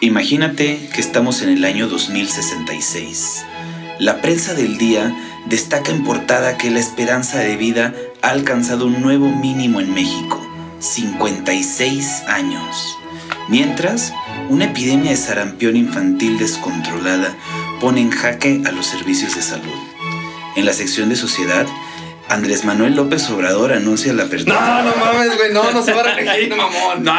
Imagínate que estamos en el año 2066. La prensa del día destaca en portada que la esperanza de vida ha alcanzado un nuevo mínimo en México, 56 años. Mientras, una epidemia de sarampión infantil descontrolada pone en jaque a los servicios de salud. En la sección de sociedad, Andrés Manuel López Obrador anuncia la apertura. No, no mames, güey, no, no se va a reelegir, mamón. No.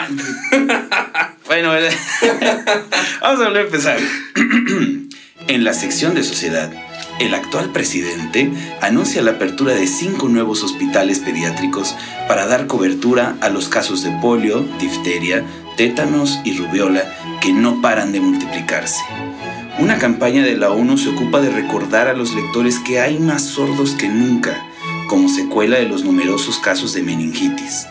bueno, vamos a volver a empezar. en la sección de sociedad, el actual presidente anuncia la apertura de cinco nuevos hospitales pediátricos para dar cobertura a los casos de polio, difteria, tétanos y rubiola que no paran de multiplicarse. Una campaña de la ONU se ocupa de recordar a los lectores que hay más sordos que nunca como secuela de los numerosos casos de meningitis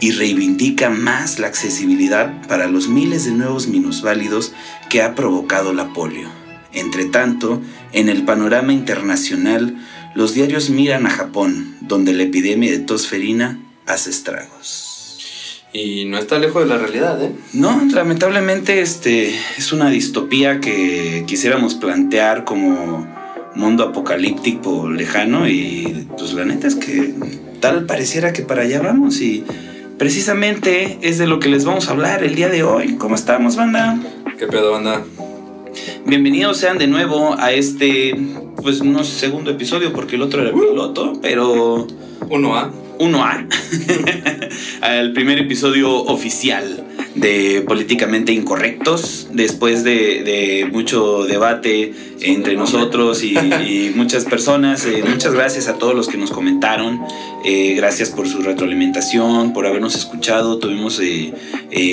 y reivindica más la accesibilidad para los miles de nuevos minusválidos que ha provocado la polio. Entre tanto, en el panorama internacional, los diarios miran a Japón, donde la epidemia de tosferina hace estragos. Y no está lejos de la realidad, ¿eh? No, lamentablemente este es una distopía que quisiéramos plantear como mundo apocalíptico lejano y pues la neta es que tal pareciera que para allá vamos y precisamente es de lo que les vamos a hablar el día de hoy. ¿Cómo estamos, banda? ¿Qué pedo, banda? Bienvenidos sean de nuevo a este, pues no sé, segundo episodio porque el otro era piloto, pero... 1A. 1A. Al primer episodio oficial de políticamente incorrectos, después de, mucho debate entre nosotros y, muchas personas. Eh, muchas gracias a todos los que nos comentaron, eh, gracias por su retroalimentación, por habernos escuchado. Tuvimos eh,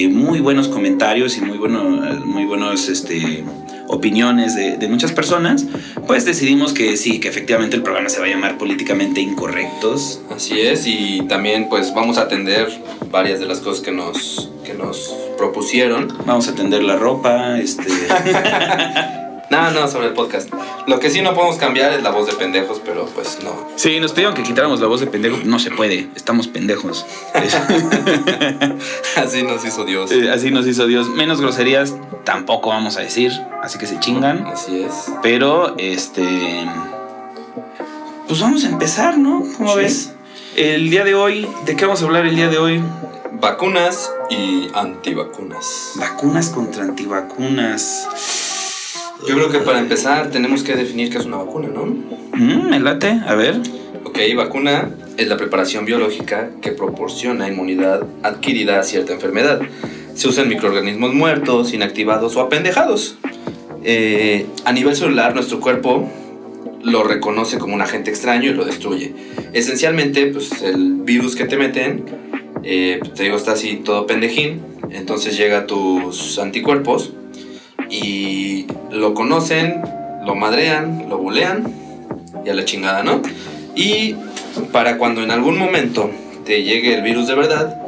muy buenos comentarios y muy, muy buenos... Este, opiniones de, de, muchas personas, pues decidimos que sí, que efectivamente el programa se va a llamar Políticamente Incorrectos. Así es, y también pues vamos a atender varias de las cosas que nos, que nos propusieron. Vamos a atender la ropa, este... No, no, sobre el podcast. Lo que sí no podemos cambiar es la voz de pendejos, pero pues no. Sí, nos pidieron que quitáramos la voz de pendejos. No se puede, estamos pendejos. así nos hizo Dios. Eh, así nos hizo Dios. Menos groserías tampoco vamos a decir, así que se chingan. Así es. Pero, este... Pues vamos a empezar, ¿no? ¿Cómo ves? El día de hoy, ¿de qué vamos a hablar el día de hoy? Vacunas y antivacunas. Vacunas contra antivacunas. Yo creo que para empezar tenemos que definir qué es una vacuna, ¿no? Mm, me late, a ver. Ok, vacuna es la preparación biológica que proporciona inmunidad adquirida a cierta enfermedad. Se usan microorganismos muertos, inactivados o apendejados. Eh, a nivel celular, nuestro cuerpo lo reconoce como un agente extraño y lo destruye. Esencialmente, pues el virus que te meten, eh, te digo, está así todo pendejín, entonces llega a tus anticuerpos y lo conocen, lo madrean, lo bulean y a la chingada, ¿no? Y para cuando en algún momento te llegue el virus de verdad,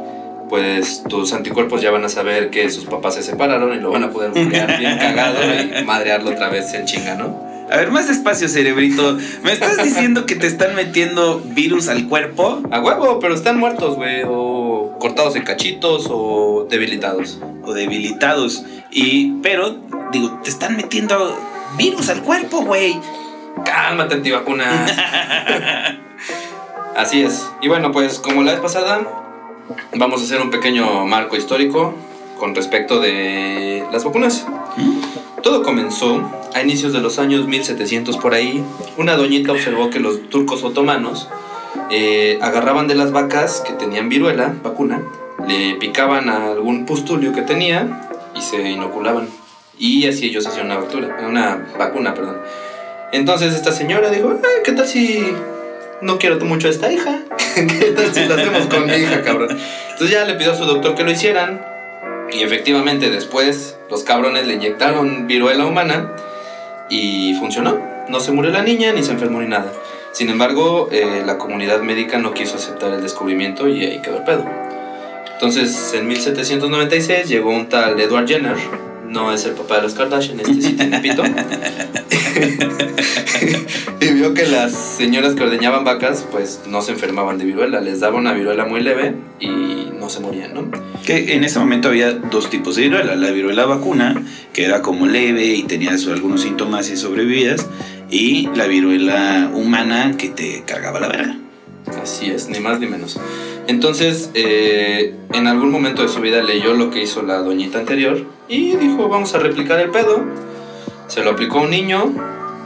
pues tus anticuerpos ya van a saber que sus papás se separaron y lo van a poder bulear bien cagado y madrearlo otra vez en chinga, ¿no? A ver, más despacio, cerebrito. ¿Me estás diciendo que te están metiendo virus al cuerpo? A huevo, pero están muertos, güey. O cortados en cachitos o debilitados. O debilitados. Y, pero, digo, te están metiendo virus al cuerpo, güey. Cálmate, antivacunas. Así es. Y bueno, pues como la vez pasada, vamos a hacer un pequeño marco histórico con respecto de las vacunas. ¿Mm? Todo comenzó a inicios de los años 1700 por ahí. Una doñita observó que los turcos otomanos eh, agarraban de las vacas que tenían viruela, vacuna, le picaban a algún pustulio que tenía y se inoculaban. Y así ellos hacían una, vacuna, una vacuna. Entonces esta señora dijo, ¿qué tal si no quiero mucho a esta hija? ¿Qué tal si lo hacemos con mi hija, cabrón? Entonces ya le pidió a su doctor que lo hicieran. Y efectivamente después los cabrones le inyectaron viruela humana y funcionó. No se murió la niña ni se enfermó ni nada. Sin embargo, eh, la comunidad médica no quiso aceptar el descubrimiento y ahí quedó el pedo. Entonces, en 1796 llegó un tal Edward Jenner, no es el papá de los Kardashian, este sí tiene pito. y vio que las señoras que ordeñaban vacas, pues no se enfermaban de viruela, les daba una viruela muy leve y no se morían, ¿no? Que en ese momento había dos tipos de viruela. La viruela vacuna, que era como leve y tenías algunos síntomas y sobrevivías. Y la viruela humana, que te cargaba la verga. Así es, ni más ni menos. Entonces, eh, en algún momento de su vida leyó lo que hizo la doñita anterior y dijo, vamos a replicar el pedo. Se lo aplicó a un niño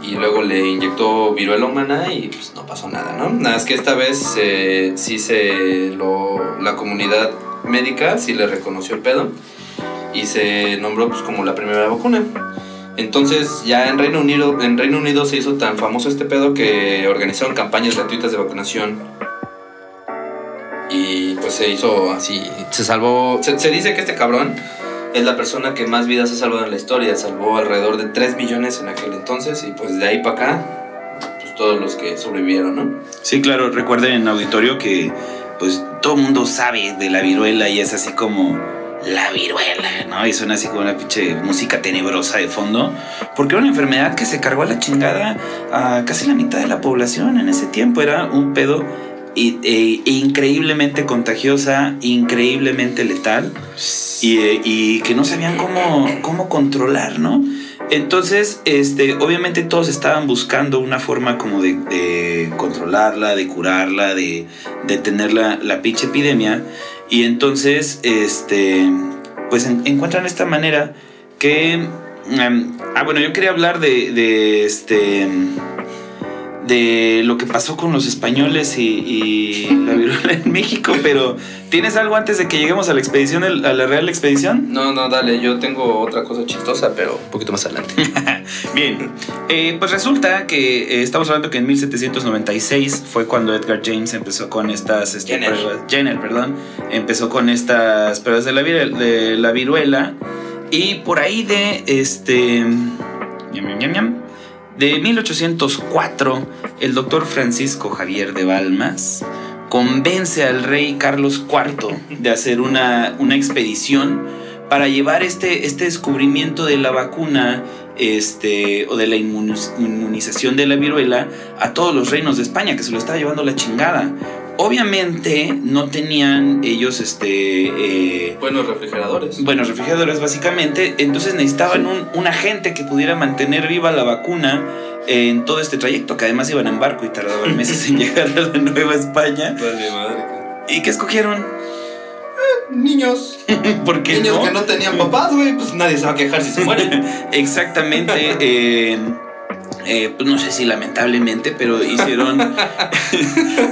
y luego le inyectó viruela humana y pues no pasó nada, ¿no? Nada más que esta vez eh, sí se lo, la comunidad médica sí le reconoció el pedo y se nombró pues como la primera vacuna. Entonces ya en Reino Unido, en Reino Unido se hizo tan famoso este pedo que organizaron campañas gratuitas de vacunación y pues se hizo así, se salvó, se, se dice que este cabrón es la persona que más vidas ha salvado en la historia. Salvó alrededor de 3 millones en aquel entonces y pues de ahí para acá, pues todos los que sobrevivieron, ¿no? Sí, claro, recuerden auditorio que pues todo el mundo sabe de la viruela y es así como la viruela, ¿no? Y suena así como una pinche música tenebrosa de fondo, porque era una enfermedad que se cargó a la chingada a casi la mitad de la población en ese tiempo, era un pedo y, e- increíblemente contagiosa, increíblemente letal y, y que no sabían cómo, cómo controlar, ¿no? Entonces, este, obviamente todos estaban buscando una forma como de, de controlarla, de curarla, de detener la, la pinche epidemia. Y entonces, este, pues en- encuentran esta manera que... em, ah, bueno, yo quería hablar de, de este de lo que pasó con los españoles y, y la viruela en México, pero ¿tienes algo antes de que lleguemos a la expedición, a la real expedición? No, no, dale, yo tengo otra cosa chistosa, pero un poquito más adelante. Bien, eh, pues resulta que eh, estamos hablando que en 1796 fue cuando Edgar James empezó con estas este, Jenner. pruebas, Jenner, perdón, empezó con estas pruebas de la, viruela, de la viruela y por ahí de este ñam, ñam, ñam, ñam, de 1804 el doctor Francisco Javier de Balmas convence al rey Carlos IV de hacer una, una expedición para llevar este, este descubrimiento de la vacuna este, o de la inmuniz- inmunización de la viruela a todos los reinos de España, que se lo estaba llevando la chingada. Obviamente no tenían ellos este, eh, Buenos refrigeradores. buenos refrigeradores básicamente, entonces necesitaban un, un agente que pudiera mantener viva la vacuna en todo este trayecto, que además iban en barco y tardaban meses en llegar a la Nueva España. Vale, madre. cara. ¿Y qué escogieron? Niños. ¿Por qué Niños no? que no tenían papás, güey, pues nadie se va a quejar si se mueren. Exactamente. eh, eh, pues no sé si lamentablemente, pero hicieron.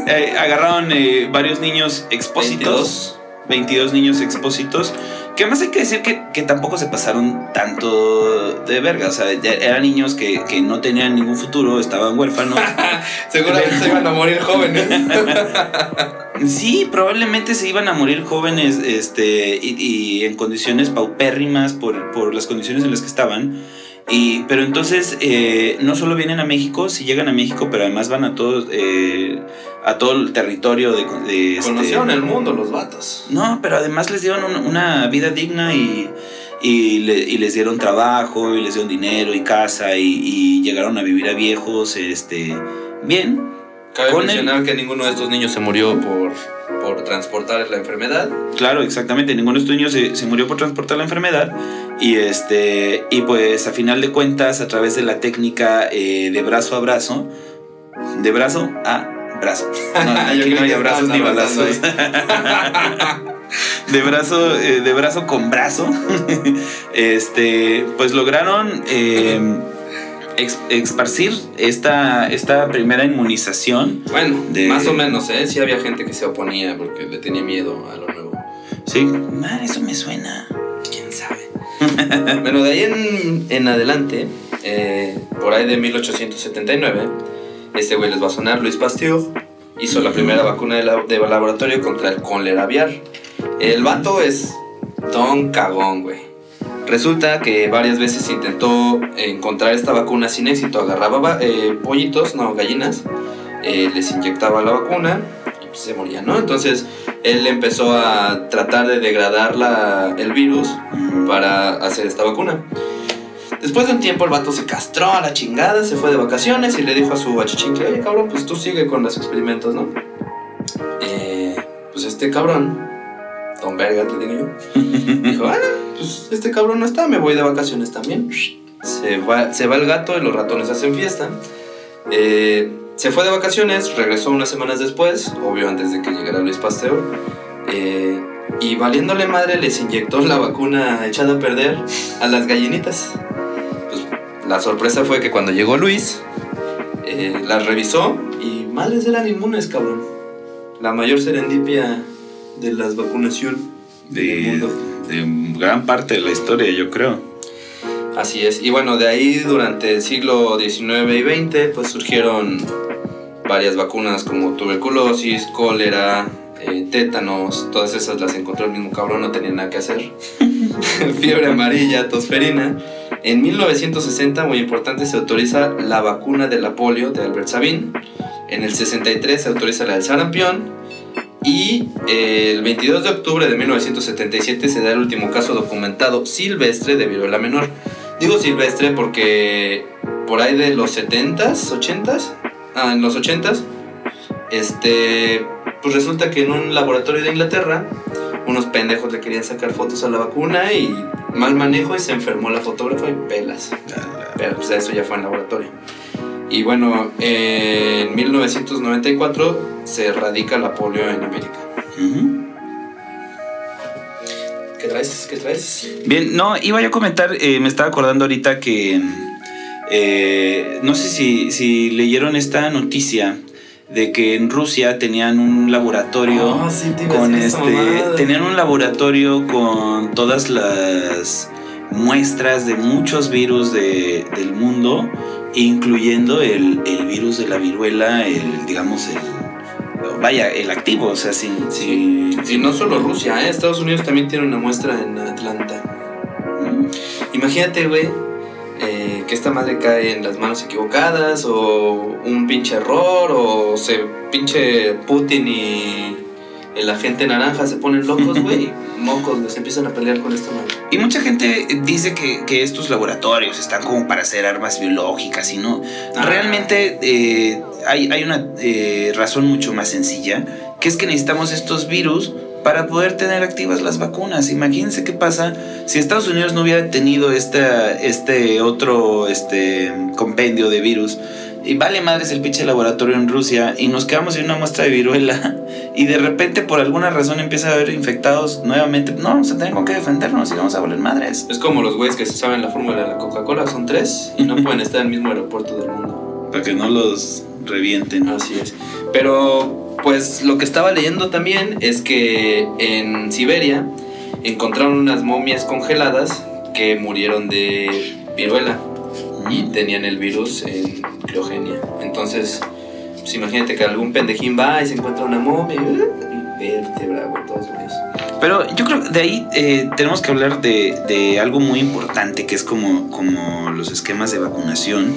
eh, agarraron eh, varios niños expósitos. 22 niños expósitos. Que además hay que decir que, que tampoco se pasaron tanto de verga. O sea, eran niños que, que no tenían ningún futuro, estaban huérfanos. Seguramente se iban a morir jóvenes. Sí, probablemente se iban a morir jóvenes este, y, y en condiciones paupérrimas por, por las condiciones en las que estaban. Y, pero entonces eh, no solo vienen a México, sí llegan a México, pero además van a todo, eh, a todo el territorio de... de, este- Conocieron el mundo los vatos. No, pero además les dieron un- una vida digna y, y, le- y les dieron trabajo y les dieron dinero y casa y, y llegaron a vivir a viejos este, bien. Cabe Con mencionar que ninguno de estos niños se murió por, por transportar la enfermedad. Claro, exactamente. Ninguno de estos niños se, se murió por transportar la enfermedad. Y este. Y pues a final de cuentas, a través de la técnica eh, de brazo a brazo. De brazo a brazo. No, aquí no hay abrazos ni balazos. De brazo, eh, de brazo con brazo. Este. Pues lograron. eh, esparcir esta, esta primera inmunización. Bueno, De- más o menos, ¿eh? Sí había gente que se oponía porque le tenía miedo a lo nuevo. Sí, man, eso me suena. ¿Quién sabe? bueno, de ahí en, en adelante, eh, por ahí de 1879, este güey les va a sonar, Luis Pasteur hizo la primera vacuna de, la- de laboratorio contra el cólera aviar. El vato es don cagón, güey. Resulta que varias veces intentó encontrar esta vacuna sin éxito. Agarraba eh, pollitos, no, gallinas, eh, les inyectaba la vacuna y pues, se morían, ¿no? Entonces él empezó a tratar de degradar la- el virus para hacer esta vacuna. Después de un tiempo el vato se castró a la chingada, se fue de vacaciones y le dijo a su achichincle, oye cabrón, pues tú sigue con los experimentos, ¿no? Eh, pues este cabrón Don Vergas, le digo yo. Dijo, ah, pues este cabrón no está, me voy de vacaciones también. Se va, se va el gato y los ratones hacen fiesta. Eh, se fue de vacaciones, regresó unas semanas después, obvio antes de que llegara Luis Pasteur. eh, y valiéndole madre les inyectó la vacuna echada a perder a las gallinitas. Pues, la sorpresa fue que cuando llegó Luis, eh, las revisó y madres eran inmunes, cabrón. La mayor serendipia de las vacunación del De, mundo. de gran parte de la historia, yo creo. Así es. Y bueno, de ahí durante el siglo XIX y XX, pues surgieron varias vacunas como tuberculosis, cólera, eh, tétanos, todas esas las encontró el mismo cabrón, no tenía nada que hacer. Fiebre amarilla, tosferina. En 1960, muy importante, se autoriza la vacuna de la polio de Albert Sabin. En el 63 se autoriza la del sarampión. Y eh, el 22 de octubre de 1977 se da el último caso documentado silvestre de viruela menor. Digo silvestre porque por ahí de los 70s, 80s, ah, en los 80s, este, pues resulta que en un laboratorio de Inglaterra, unos pendejos le querían sacar fotos a la vacuna y mal manejo y se enfermó la fotógrafa y pelas. Pero pues eso ya fue en laboratorio. Y bueno, eh, en 1994 se erradica la polio en América. ¿Qué traes? ¿Qué traes? Bien, no, iba yo a comentar, eh, me estaba acordando ahorita que eh, no sé si, si leyeron esta noticia de que en Rusia tenían un laboratorio Ah, sí, con este mamada. tenían un laboratorio con todas las muestras de muchos virus de- del mundo incluyendo el, el virus de la viruela el digamos el vaya el activo o sea sin, Sí. sin- no solo Rusia, ¿eh? Estados Unidos también tiene una muestra en Atlanta. Imagínate, güey, eh, que esta madre cae en las manos equivocadas o un pinche error o se pinche Putin y el agente naranja se ponen locos, güey, mocos, güey, se empiezan a pelear con esta madre. Y mucha gente dice que, que estos laboratorios están como para hacer armas biológicas y no. Ah. Realmente eh, hay, hay una eh, razón mucho más sencilla, que es que necesitamos estos virus para poder tener activas las vacunas. Imagínense qué pasa si Estados Unidos no hubiera tenido esta, este otro este, compendio de virus. Y vale madres el pinche laboratorio en Rusia y nos quedamos en una muestra de viruela y de repente por alguna razón empieza a haber infectados nuevamente. No, vamos a tener con qué defendernos y vamos a valer madres. Es como los güeyes que se saben la fórmula de la Coca-Cola, son tres y no pueden estar en el mismo aeropuerto del mundo. Para que no los revienten. Así es. Pero, pues lo que estaba leyendo también es que en Siberia encontraron unas momias congeladas que murieron de viruela y tenían el virus en criogenia. Entonces, pues imagínate que algún pendejín va y se encuentra una momia y, y vértebra, güey, todos. Pero yo creo que de ahí eh, tenemos que hablar de, de algo muy importante que es como, como los esquemas de vacunación.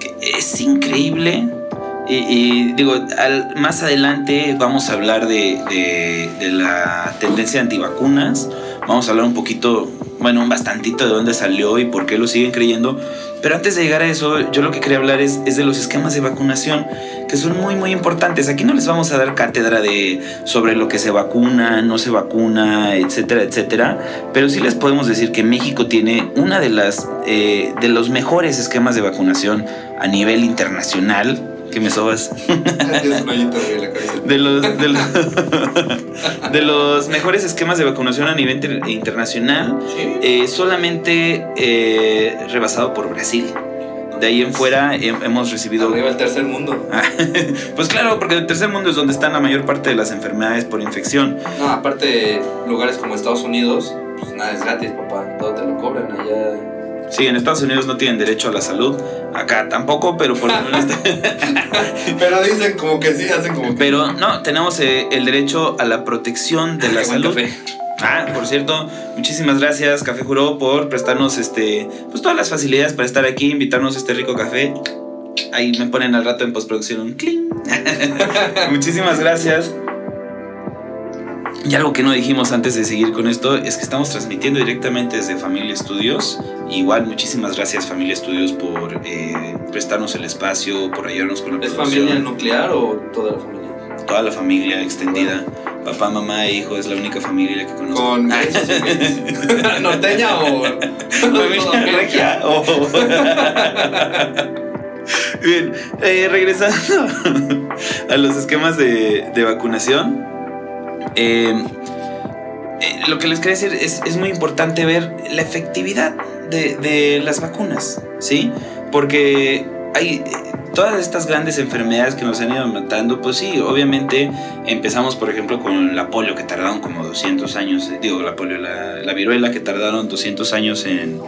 Que es increíble. Y, y digo, al- más adelante vamos a hablar de, de- de la tendencia antivacunas. Vamos a hablar un poquito, bueno, un bastantito de dónde salió y por qué lo siguen creyendo. Pero antes de llegar a eso, yo lo que quería hablar es, es de los esquemas de vacunación, que son muy, muy importantes. Aquí no les vamos a dar cátedra de sobre lo que se vacuna, no se vacuna, etcétera, etcétera. Pero sí les podemos decir que México tiene una de las eh, de los mejores esquemas de vacunación a nivel internacional. Que me sobas. De los, de, los, de los mejores esquemas de vacunación a nivel inter- internacional. Sí. eh, solamente eh, rebasado por Brasil. De ahí en fuera he- hemos recibido Arriba el tercer mundo. pues claro, porque el tercer mundo es donde están la mayor parte de las enfermedades por infección. No, aparte, lugares como Estados Unidos, pues nada es gratis, papá. Todo te lo cobran allá. Sí, en Estados Unidos no tienen derecho a la salud. Acá tampoco, pero por lo menos- Pero dicen como que sí, hacen como que. Pero no, tenemos eh, el derecho a la protección de la Qué buen salud. café. Ah, por cierto, muchísimas gracias Café Juró por prestarnos este, pues todas las facilidades para estar aquí, invitarnos a este rico café. Ahí me ponen al rato en postproducción un cling. muchísimas gracias. Y algo que no dijimos antes de seguir con esto es que estamos transmitiendo directamente desde Familia Estudios. Igual, muchísimas gracias Familia Estudios por eh, prestarnos el espacio, por ayudarnos con la ¿Es producción. familia nuclear o toda la familia? Toda la familia extendida. papá, mamá e hijo es la única familia que conozco. Con Ah. ¿Norteña o.? Familia regia o- Bien, eh, regresando a los esquemas de, de vacunación. Eh, eh, lo que les quería decir es, es muy importante ver la efectividad de, de las vacunas, ¿sí? Porque hay eh, todas estas grandes enfermedades que nos han ido matando, pues sí, obviamente empezamos, por ejemplo, con la polio, que tardaron como 200 años, digo, la polio, la, la viruela, que tardaron 200 años en,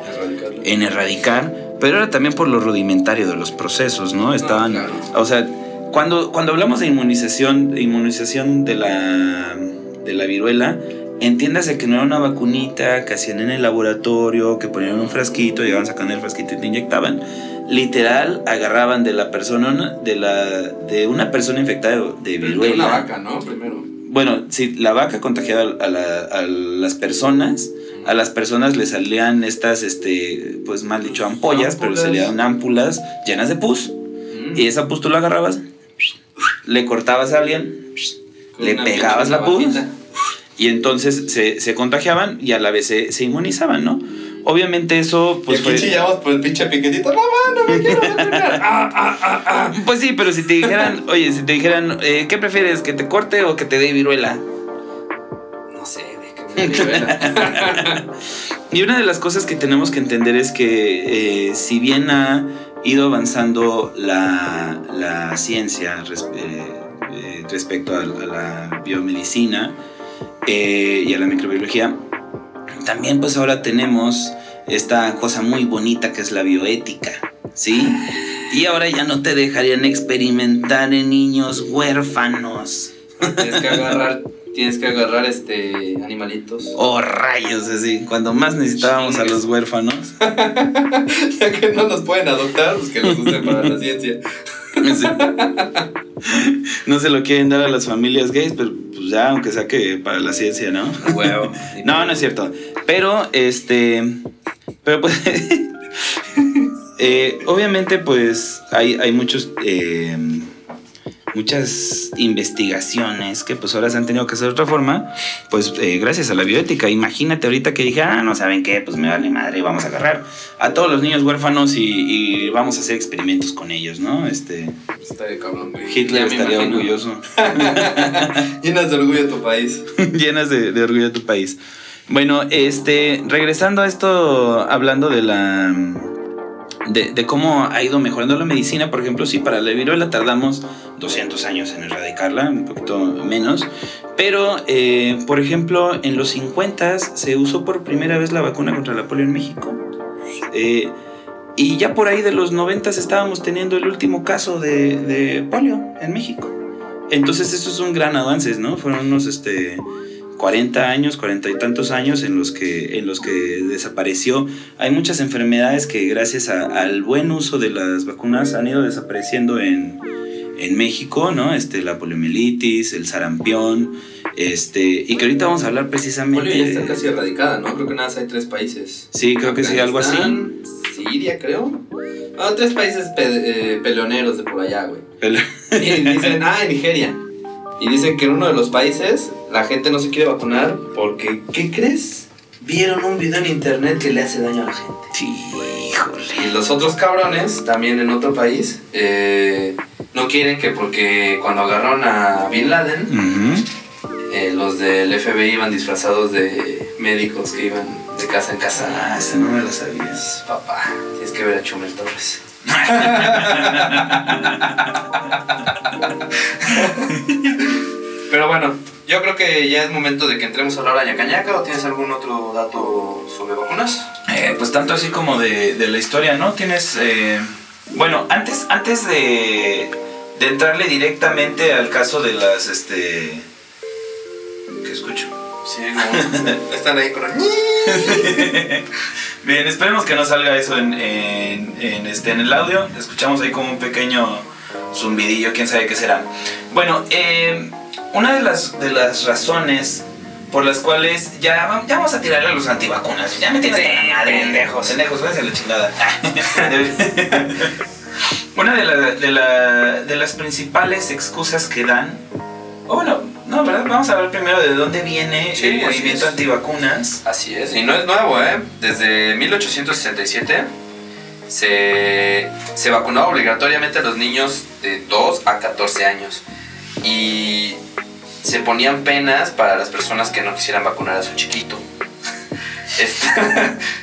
en erradicar, pero era también por lo rudimentario de los procesos, ¿no? Estaban, claro. o sea, cuando, cuando hablamos de inmunización, de inmunización de la, de la viruela, entiéndase que no era una vacunita que hacían en el laboratorio, que ponían en un frasquito, llegaban sacando el frasquito y te inyectaban. Literal, agarraban de la persona, de, la, de una persona infectada de, de De viruela. una vaca, ¿no? Primero. Bueno, si la vaca contagiaba a, la- a las personas, a las personas le salían estas, este, pues mal dicho, ampollas, pero salían ámpulas llenas de pus. Mm. Y esa pus tú la agarrabas, le cortabas a alguien le pegabas la pus. y entonces se, se contagiaban y a la vez se, se inmunizaban, ¿no? Obviamente eso, y pues aquí fue... chillamos por el pinche piquetito. Mamá, no me quiero vacunar. Ah, ah, ah, ah. Pues sí, pero si te dijeran, oye, si te dijeran, eh, ¿qué prefieres, que te corte o que te dé viruela? Y una de las cosas que tenemos que entender es que eh, si bien ha ido avanzando la, la ciencia res- eh, eh, respecto a, a la biomedicina eh, y a la microbiología, también pues ahora tenemos esta cosa muy bonita que es la bioética, ¿sí? Y ahora ya no te dejarían experimentar en niños huérfanos. Tienes que agarrar, tienes que agarrar este animalitos. Oh, rayos, así. Cuando más necesitábamos a los huérfanos. ya que no nos pueden adoptar, pues que los usen para la ciencia. Sí. No se lo quieren dar a las familias gays, pero pues ya, aunque sea que para la ciencia, ¿no? Huevo. No, no es cierto. Pero, este. Pero pues. eh, obviamente, pues hay, hay muchos. eh, muchas investigaciones que pues ahora se han tenido que hacer de otra forma, pues eh, gracias a la bioética. Imagínate ahorita que dije, ah, no saben qué, pues me vale madre, vamos a agarrar a todos los niños huérfanos y, y vamos a hacer experimentos con ellos, ¿no? Este, Está de cabrón, güey. Hitler estaría imagino. orgulloso. Llenas de orgullo tu país. llenas de, de orgullo de tu país. Bueno, este, regresando a esto, hablando de la. De, cómo ha ido mejorando la medicina, por ejemplo, sí, para la viruela tardamos 200 años en erradicarla, un poquito menos, pero, eh, por ejemplo, en los 50 se usó por primera vez la vacuna contra la polio en México. Eh, y ya por ahí de los 90 estábamos teniendo el último caso de, de polio en México. Entonces eso es un gran avance, ¿no? Fueron unos este, 40 años, 40 y tantos años en los que, en los que desapareció. Hay muchas enfermedades que gracias a- al buen uso de las vacunas han ido desapareciendo en, en México, ¿no? Este, la poliomielitis, el sarampión, este, y que ahorita vamos a hablar precisamente... Polio ya está casi erradicada, ¿no? Creo que nada más hay tres países. Sí, creo que sí, algo así. Siria, creo. Ah, tres países pe- eh, peleoneros de por allá, güey. El- Y dicen, ah, en Nigeria. Y dicen que en uno de los países la gente no se quiere vacunar porque, ¿qué crees? Vieron un video en internet que le hace daño a la gente. Sí, híjole. Y los otros cabrones, también en otro país, eh, no quieren que porque cuando agarraron a Bin Laden, eh, los del FBI iban disfrazados de médicos que iban de casa en casa. Ah, esa no me la sabías. Papá, tienes que ver a Chumel Torres. Pero bueno, yo creo que ya es momento de que entremos a hablar a ñacañaca o tienes algún otro dato sobre vacunas. Eh, pues tanto así como de, de la historia, ¿no? Tienes... eh, bueno, antes, antes de, de entrarle directamente al caso de las, este... ¿Qué escucho? Sí, como están ahí con Bien, esperemos que no salga eso en, en, en, este, en el audio. Escuchamos ahí como un pequeño zumbidillo, quién sabe qué será. Bueno, eh, una de las, de las razones por las cuales ya, va- ya vamos a tirarle a los antivacunas. Ya me tienes Sí, pendejos. pendejos, váyanse a la chingada. una de, la- de, la- de las principales excusas que dan, o bueno, No, ¿verdad? Vamos a hablar primero de dónde viene Sí, el movimiento antivacunas. Así es, y no es nuevo, ¿eh? Desde 1867 se, se vacunaba obligatoriamente a los niños de 2 a 14 años. Y se ponían penas para las personas que no quisieran vacunar a su chiquito. Este,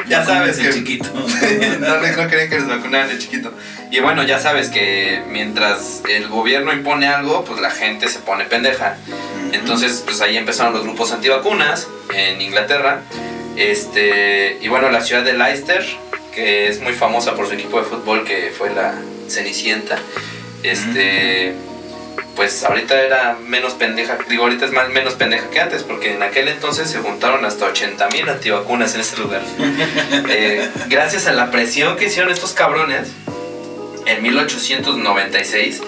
ya sabes el que chiquito. no, no querían que les vacunaran de chiquito. Y bueno, ya sabes que mientras el gobierno impone algo, pues la gente se pone pendeja. Entonces, pues ahí empezaron los grupos antivacunas en Inglaterra. Este, y bueno, la ciudad de Leicester, que es muy famosa por su equipo de fútbol, que fue la Cenicienta. Este, pues ahorita era menos pendeja, digo, ahorita es más menos pendeja que antes, porque en aquel entonces se juntaron hasta 80 mil antivacunas en ese lugar. Eh, gracias a la presión que hicieron estos cabrones, en 1896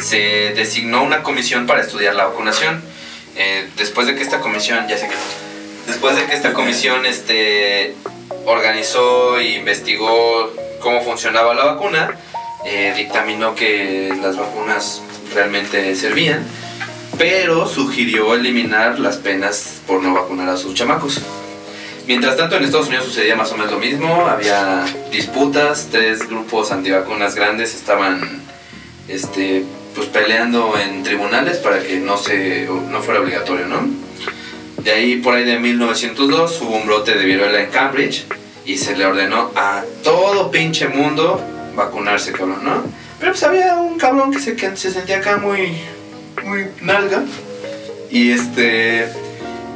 se designó una comisión para estudiar la vacunación. Eh, después de que esta comisión, ya sé que después de que esta comisión este, organizó e investigó cómo funcionaba la vacuna, eh, dictaminó que las vacunas realmente servían, pero sugirió eliminar las penas por no vacunar a sus chamacos. Mientras tanto, en Estados Unidos sucedía más o menos lo mismo, había disputas, tres grupos antivacunas grandes estaban este, pues, peleando en tribunales para que no, se, no fuera obligatorio, ¿no? De ahí, por ahí de 1902, hubo un brote de viruela en Cambridge y se le ordenó a todo pinche mundo vacunarse, cabrón, ¿no? Pero pues había un cabrón que se, sentía acá muy, muy nalga y este...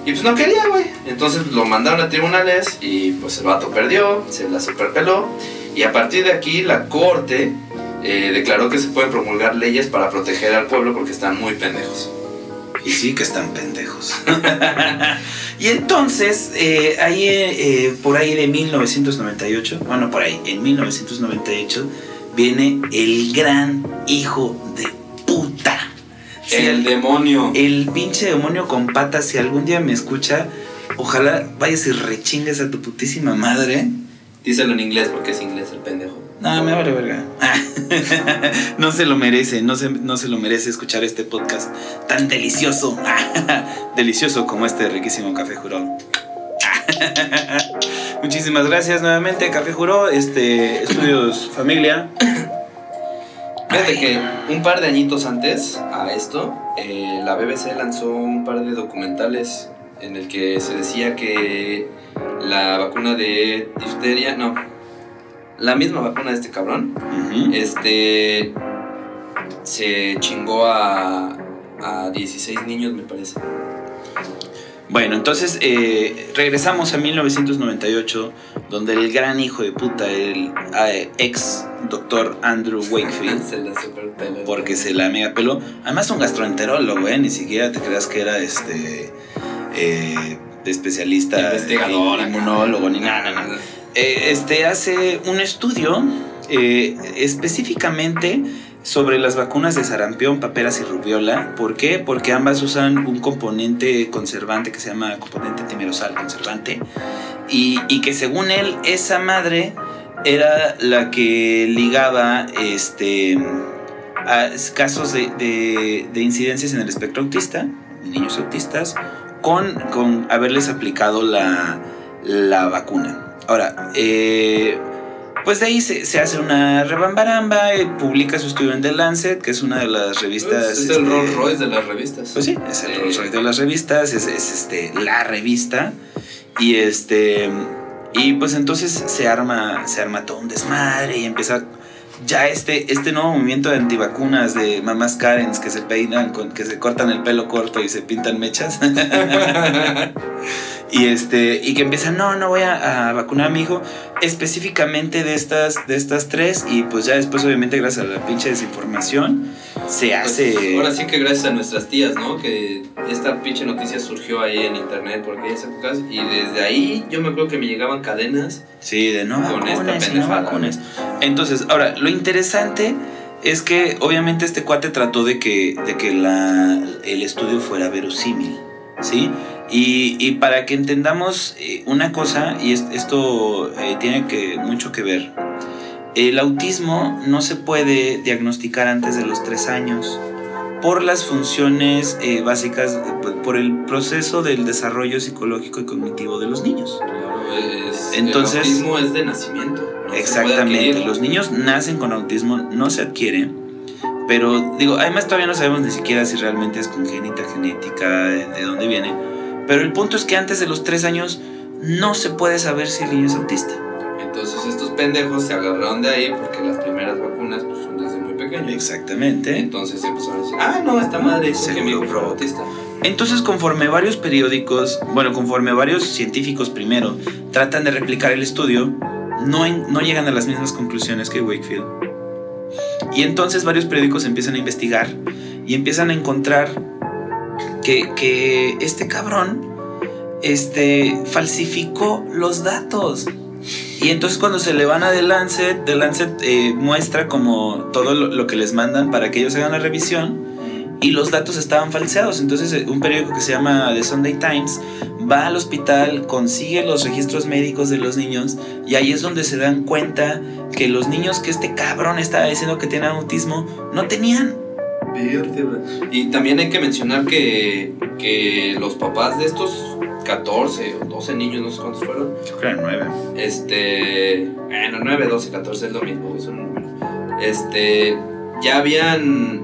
Y pues no quería, güey. Entonces lo mandaron a tribunales y pues el vato perdió, se la superpeló. Y a partir de aquí la corte eh, declaró que se pueden promulgar leyes para proteger al pueblo porque están muy pendejos. Y sí que están pendejos. y entonces, eh, ahí, eh, por ahí de 1998, bueno, por ahí, en 1998, viene el gran hijo de puta. Si el demonio. el pinche demonio con patas, si algún día me escucha, ojalá vayas y rechingues a tu putísima madre. Díselo en inglés porque es inglés el pendejo. No, me vale verga. no se lo merece, no se, no se lo merece escuchar este podcast tan delicioso. delicioso como este riquísimo Café Juró. Muchísimas gracias nuevamente, Café Juró, este, Estudios Familia. Fíjate que un par de añitos antes a esto, eh, la BBC lanzó un par de documentales en el que se decía que la vacuna de difteria, no, la misma vacuna de este cabrón, este se chingó a, a 16 niños, me parece. Bueno, entonces eh, regresamos a 1998, donde el gran hijo de puta, el eh, ex doctor Andrew Wakefield, se la superpeló. porque se la mega peló. Además, un gastroenterólogo, ¿eh? Ni siquiera te creas que era este. eh, especialista. Investigador. Inmunólogo, ni nada, nada. nada. Este hace un estudio específicamente sobre las vacunas de sarampión, paperas y rubiola. ¿Por qué? Porque ambas usan un componente conservante que se llama componente timerosal conservante. Y, que según él, esa madre era la que ligaba este, casos de, de- de incidencias en el espectro autista, niños autistas, con, con haberles aplicado la, la vacuna. Ahora, eh, pues de ahí se, se hace una rebambaramba, eh, publica su estudio en The Lancet, que es una de las revistas... Pues, es este, el Rolls Royce de las revistas. Pues sí, es el Eh, Rolls Royce de las revistas, es, es, este, la revista. Y este. Y pues entonces se arma, se arma todo un desmadre y empieza ya este, este nuevo movimiento de antivacunas de mamás Karens que se peinan, con, que se cortan el pelo corto y se pintan mechas. y este, y que empiezan, no, no voy a, a vacunar a mi hijo, específicamente de estas, de estas tres, y pues ya después, obviamente, gracias a la pinche desinformación, se Pues, hace. ahora sí que gracias a nuestras tías, ¿no? Que esta pinche noticia surgió ahí en internet por aquellas épocas y desde ahí yo me acuerdo que me llegaban cadenas. Sí, de no Con esta no pendejada. vacunes. Entonces, ahora, lo interesante es que obviamente este cuate trató de que, de que la, el estudio fuera verosímil, ¿sí? Y, y para que entendamos eh, una cosa, y es- esto eh, tiene que, mucho que ver, el autismo no se puede diagnosticar antes de los tres años por las funciones eh, básicas, por el proceso del desarrollo psicológico y cognitivo de los niños. Entonces, el autismo es de nacimiento. exactamente, los niños nacen con autismo, no se adquiere, pero digo, además todavía no sabemos ni siquiera si realmente es congénita, genética, de dónde viene, pero el punto es que antes de los tres años no se puede saber si el niño es autista. Entonces estos pendejos se agarraron de ahí porque las primeras vacunas pues, son desde muy pequeños. Exactamente. Entonces empezaron a decir, ah, no, esta madre es que mi. Entonces, conforme varios periódicos, bueno, conforme varios científicos primero tratan de replicar el estudio, no, no llegan a las mismas conclusiones que Wakefield. Y entonces varios periódicos empiezan a investigar y empiezan a encontrar que, que este cabrón este, falsificó los datos. Y entonces cuando se le van a The Lancet, The Lancet eh, muestra como todo lo, que les mandan para que ellos hagan la revisión y los datos estaban falseados. Entonces eh, un periódico que se llama The Sunday Times va al hospital, consigue los registros médicos de los niños y ahí es donde se dan cuenta que los niños que este cabrón estaba diciendo que tenían autismo no tenían. Y también hay que mencionar que, que los papás de estos 14 o 12 niños, no sé cuántos fueron. Yo creo 9. Este, bueno, 9, 12, 14 es lo mismo, es un número. Este, ya habían,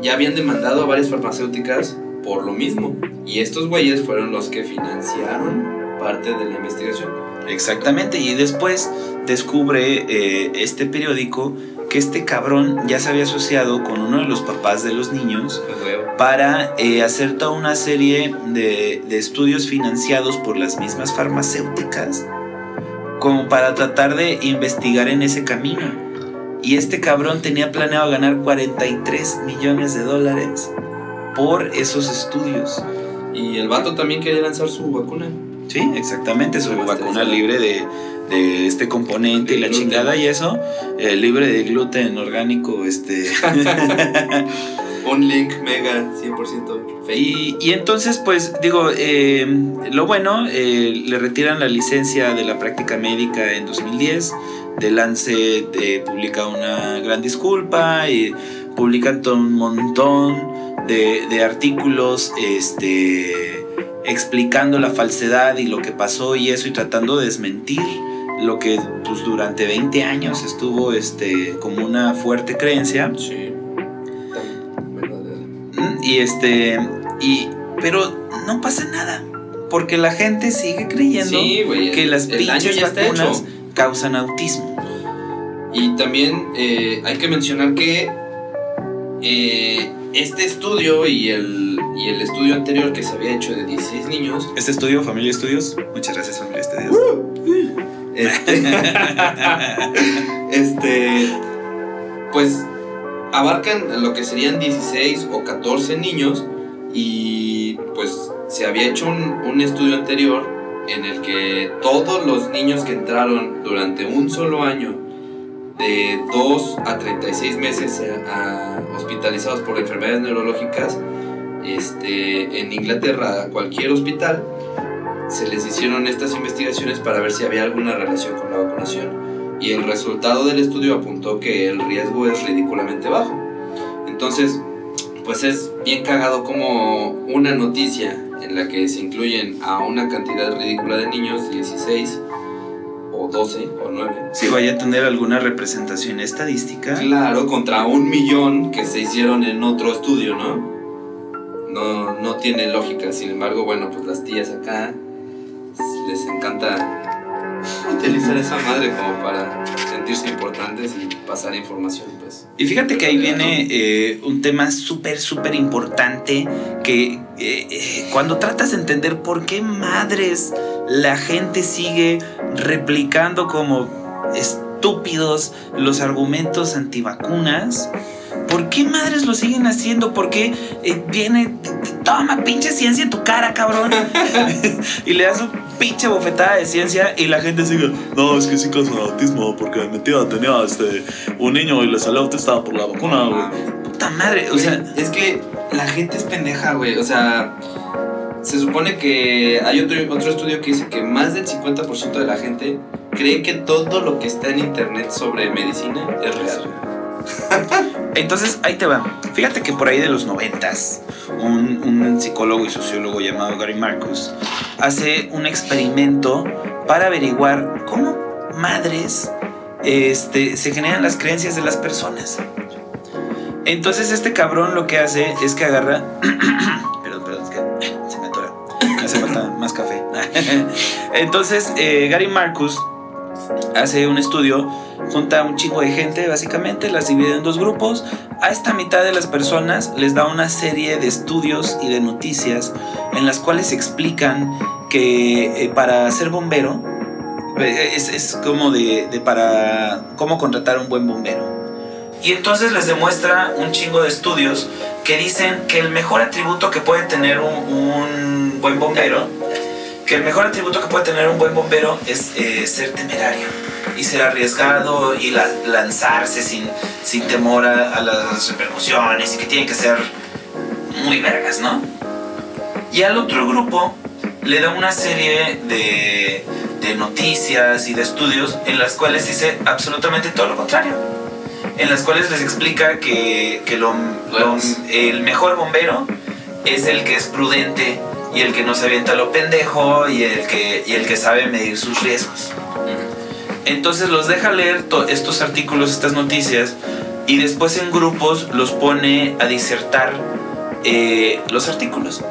ya habían demandado a varias farmacéuticas por lo mismo. Y estos güeyes fueron los que financiaron parte de la investigación. Exactamente, y después descubre eh, este periódico que este cabrón ya se había asociado con uno de los papás de los niños para eh, hacer toda una serie de, estudios financiados por las mismas farmacéuticas como para tratar de investigar en ese camino. Y este cabrón tenía planeado ganar 43 millones de dólares por esos estudios. Y el vato también quería lanzar su vacuna. Sí, exactamente, su vacuna libre de, de este componente y la chingada y eso, eh, libre de gluten orgánico, este... Un link mega 100% y, y, entonces, pues, digo, eh, lo bueno, eh, le retiran la licencia de la práctica médica en 2010. De Lance publica una gran disculpa y publican todo un montón de, de artículos este, explicando la falsedad y lo que pasó y eso y tratando de desmentir lo que pues, durante 20 años estuvo este, como una fuerte creencia. Sí. Y este, y, pero no pasa nada, porque la gente sigue creyendo que las pinches vacunas causan autismo. Y también eh, hay que mencionar que eh, este estudio y el, y el estudio anterior que se había hecho de 16 niños. Este estudio, Familia Estudios, muchas gracias, Familia Estudios. Uh, este, este, pues abarcan lo que serían 16 o 14 niños y pues se había hecho un, estudio anterior en el que todos los niños que entraron durante un solo año de 2 a 36 meses eh, hospitalizados por enfermedades neurológicas este, en Inglaterra a cualquier hospital se les hicieron estas investigaciones para ver si había alguna relación con la vacunación y el resultado del estudio apuntó que el riesgo es ridículamente bajo. Entonces, pues es bien cagado como una noticia en la que se incluyen a una cantidad ridícula de niños, 16 o 12 o 9. Si vaya a tener alguna representación estadística. Claro, contra un millón que se hicieron en otro estudio, ¿no? No, no tiene lógica, sin embargo, bueno, pues las tías acá les encanta utilizar esa madre como para sentirse importantes y pasar información, pues. Y fíjate que ahí viene eh, un tema súper, súper importante que eh, eh, cuando tratas de entender por qué madres la gente sigue replicando como estúpidos los argumentos antivacunas, ¿Por qué madres lo siguen haciendo? ¿Por qué viene, toma pinche ciencia en tu cara, cabrón? y le das un pinche bofetada de ciencia y la gente sigue, no, es que sí causa autismo porque mi tía tenía este, un niño y le salió autista por la vacuna, güey. Puta madre, o sea. Es que la gente es pendeja, güey. O sea, se supone que hay otro, otro estudio que dice que más del 50% de la gente cree que todo lo que está en internet sobre medicina es real. Entonces, ahí te va. Fíjate que por ahí de los noventas, un, un psicólogo y sociólogo llamado Gary Marcus hace un experimento para averiguar cómo madres este, se generan las creencias de las personas. Entonces este cabrón lo que hace es que agarra... perdón, perdón, es que se me atora. Me hace falta más café. Entonces eh, Gary Marcus hace un estudio, junta a un chingo de gente, básicamente, las divide en dos grupos. A esta mitad de las personas les da una serie de estudios y de noticias en las cuales explican que eh, para ser bombero, eh, es, es como de, para cómo contratar un buen bombero. Y entonces les demuestra un chingo de estudios que dicen que el mejor atributo que puede tener un, buen bombero, que el mejor atributo que puede tener un buen bombero es eh, ser temerario y ser arriesgado y la- lanzarse sin, sin temor a, a las repercusiones y que tienen que ser muy vergas, ¿no? Y al otro grupo le da una serie de, de noticias y de estudios en las cuales dice absolutamente todo lo contrario. En las cuales les explica que, que lo- lo- el mejor bombero es el que es prudente y el que no se avienta lo pendejo y el que, y el que sabe medir sus riesgos. Entonces los deja leer to- estos artículos, estas noticias, y después en grupos los pone a disertar eh, los artículos.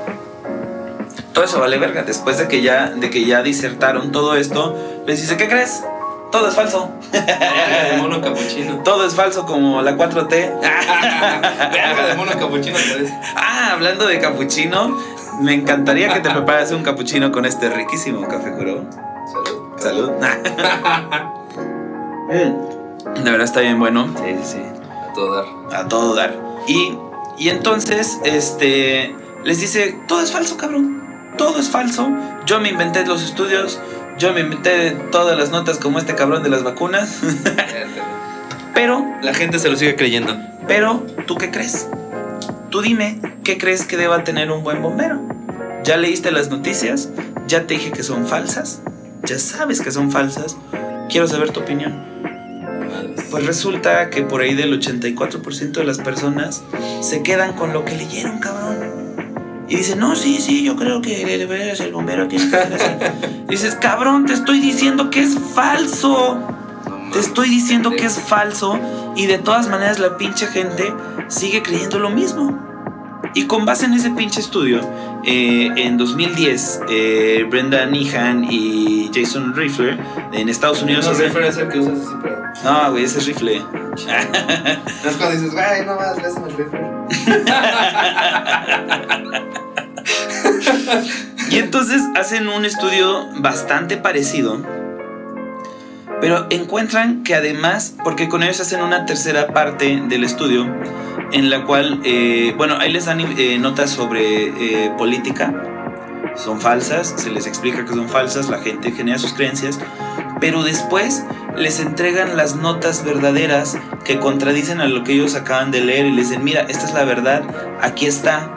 Todo eso vale verga. Después de que, ya, de que ya disertaron todo esto, les dice, ¿qué crees? Todo es falso. de mono capuchino. Todo es falso como la 4T. Verga de mono capuchino. Ah, hablando de capuchino, me encantaría que te preparas un capuchino con este riquísimo café juro. Salud. Mm. De verdad está bien bueno. Sí, sí, sí. A todo dar. A todo dar. Y, y entonces, este, les dice, todo es falso, cabrón. Todo es falso. Yo me inventé los estudios. Yo me inventé todas las notas como este cabrón de las vacunas. Pero, La gente se lo sigue creyendo. pero, ¿tú qué crees? Tú dime, ¿qué crees que deba tener un buen bombero? ¿Ya leíste las noticias? ¿Ya te dije que son falsas? ¿Ya sabes que son falsas? Quiero saber tu opinión. Pues resulta que por ahí del 84% de las personas se quedan con lo que leyeron, cabrón. Y dicen, no, sí, sí, yo creo que ser el bombero, tiene que ser. Dices, cabrón, te estoy diciendo que es falso. Te estoy diciendo que es falso. Y de todas maneras la pinche gente sigue creyendo lo mismo. Y con base en ese pinche estudio, eh, en 2010, eh, Brenda Nihan y Jason Riffler en Estados Unidos No, hacen- es el que usas así, pero. No, güey, ese es rifle. Es cuando dices, güey, no más, lástima el Refer. Y entonces hacen un estudio bastante parecido. Pero encuentran que además, porque con ellos hacen una tercera parte del estudio, en la cual, eh, bueno, ahí les dan eh, notas sobre eh, política, son falsas, se les explica que son falsas, la gente genera sus creencias, pero después les entregan las notas verdaderas que contradicen a lo que ellos acaban de leer y les dicen, mira, esta es la verdad, aquí está.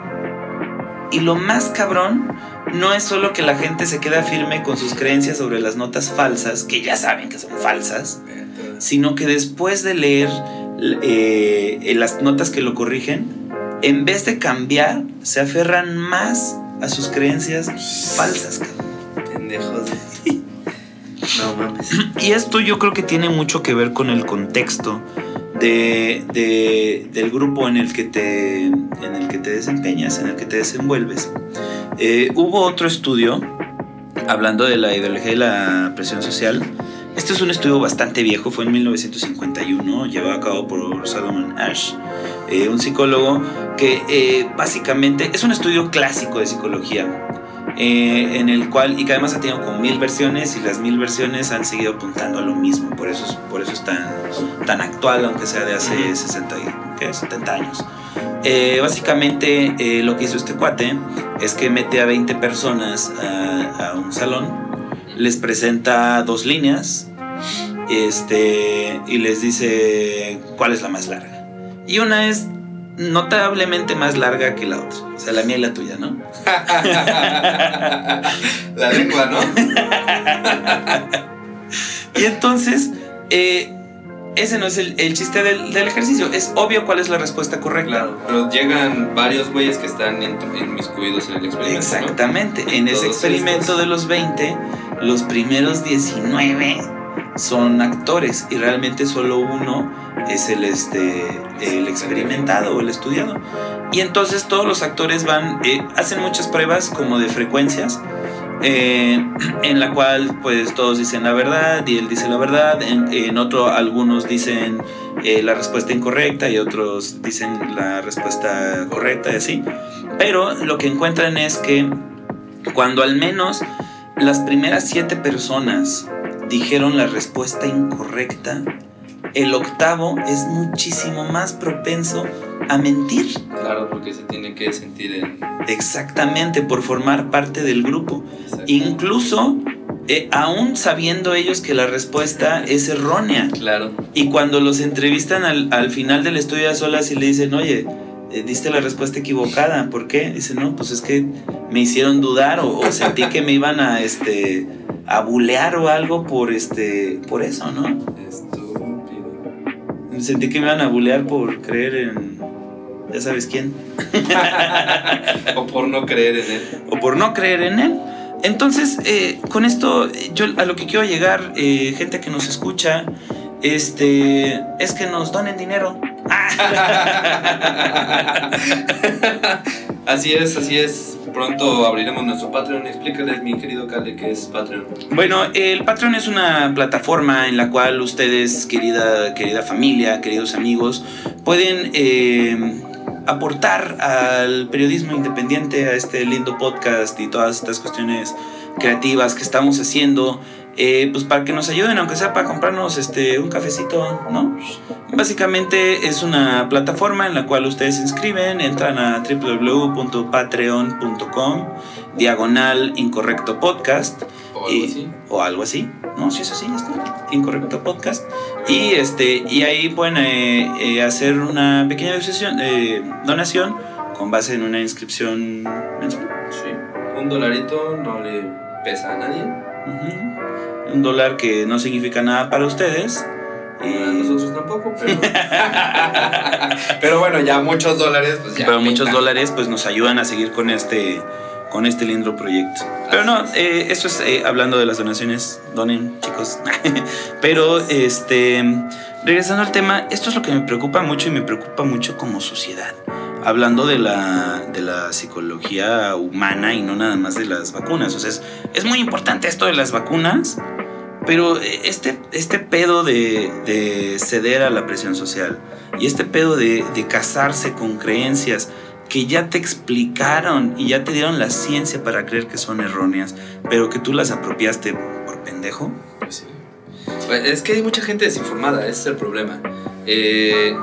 Y lo más cabrón no es solo que la gente se queda firme con sus creencias sobre las notas falsas, que ya saben que son falsas, sino que después de leer eh, las notas que lo corrigen, en vez de cambiar, se aferran más a sus creencias falsas. Pendejos. No mames. Y esto yo creo que tiene mucho que ver con el contexto de, de- del grupo en el, que te, en el que te desempeñas, en el que te desenvuelves. Eh, hubo otro estudio, hablando de la ideología de la presión social. Este es un estudio bastante viejo, fue en 1951, llevado a cabo por Solomon Ash, eh, un psicólogo que eh, básicamente es un estudio clásico de psicología eh, en el cual, y que además ha tenido como mil versiones y las mil versiones han seguido apuntando a lo mismo, por eso es, por eso es tan, tan actual, aunque sea de hace Ujú. 60, y- ¿qué? 70 años. Eh, básicamente eh, lo que hizo este cuate es que mete a 20 personas a, a un salón, les presenta dos líneas este, y les dice cuál es la más larga. Y una es notablemente más larga que la otra. O sea, la mía y la tuya, ¿no? La lengua, ¿no? Y entonces, eh, ese no es el, el chiste del, del ejercicio. Es obvio cuál es la respuesta correcta. Claro, pero llegan varios güeyes que están en- inmiscuidos en el experimento. ¿no? Exactamente. En ese experimento estos. de los 20, los primeros 19 son actores y realmente solo uno es el, este, el experimentado o el estudiado. Y entonces todos los actores van, eh, hacen muchas pruebas como de frecuencias. eh, en la cual pues todos dicen la verdad y él dice la verdad en, en otro algunos dicen eh, la respuesta incorrecta y otros dicen la respuesta correcta y así pero lo que encuentran es que cuando al menos las primeras siete personas dijeron la respuesta incorrecta, el octavo es muchísimo más propenso a mentir. Claro, porque se tiene que sentir en. Exactamente, por formar parte del grupo. Incluso, eh, aún sabiendo ellos que la respuesta es errónea. Claro. Y cuando los entrevistan al, al final del estudio a solas y le dicen, oye, eh, diste la respuesta equivocada, ¿por qué? Dice, no, pues es que me hicieron dudar o, o sentí que me iban a, este, a bulear o algo por, este, por eso, ¿no? Estúpido. Sentí que me iban a bulear por creer en, ya sabes quién, o por no creer en él. o por no creer en él. Entonces, eh, con esto, yo a lo que quiero llegar, eh, gente que nos escucha, este, es que nos donen dinero. así es, así es. Pronto abriremos nuestro Patreon. Explícales, mi querido Cale, qué es Patreon. Bueno, el Patreon es una plataforma en la cual ustedes, querida, querida familia, queridos amigos, pueden eh, aportar al periodismo independiente, a este lindo podcast y todas estas cuestiones creativas que estamos haciendo. Eh, pues para que nos ayuden, aunque sea para comprarnos este, un cafecito, ¿no? Básicamente es una plataforma en la cual ustedes se inscriben, entran a www.patreon.com, diagonal incorrecto podcast O algo y- así. o algo así. No, si es así, está. Incorrecto podcast. Y este y ahí pueden eh, eh, hacer una pequeña donación, eh, donación con base en una inscripción mensual. Sí. Un dolarito no le pesa a nadie. Ujú. Un dólar que no significa nada para ustedes. Y nosotros tampoco, pero. pero bueno, ya muchos dólares, pues ya. pero muchos dólares pues nos ayudan a seguir con este con este lindo proyecto. Pero no, eh, esto es eh, hablando de las donaciones, donen chicos. Pero este, regresando al tema, esto es lo que me preocupa mucho y me preocupa mucho como sociedad. Hablando de la, de la psicología humana y no nada más de las vacunas. O sea, es, muy importante esto de las vacunas, pero este, este pedo de, de ceder a la presión social y este pedo de, de casarse con creencias que ya te explicaron y ya te dieron la ciencia para creer que son erróneas, pero que tú las apropiaste por pendejo. Pues sí. Pues Es que hay mucha gente desinformada, ese es el problema. Eh,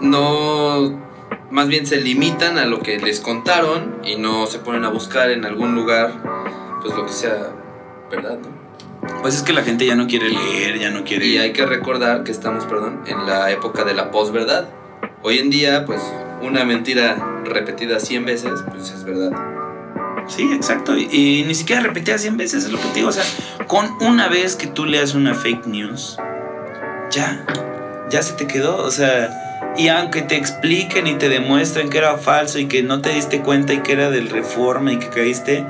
no. Más bien se limitan a lo que les contaron y no se ponen a buscar en algún lugar, pues lo que sea verdad, ¿no? Pues es que la gente ya no quiere leer, ya no quiere... Y hay que recordar que estamos, perdón, en la época de la posverdad. Hoy en día, pues, una mentira repetida 100 veces, pues es verdad. Sí, exacto. Y, y ni siquiera repetía 100 veces, es lo que te digo. O sea, con una vez que tú leas una fake news, ya, ya se te quedó. O sea, y aunque te expliquen y te demuestren que era falso y que no te diste cuenta y que era del reforma y que caíste,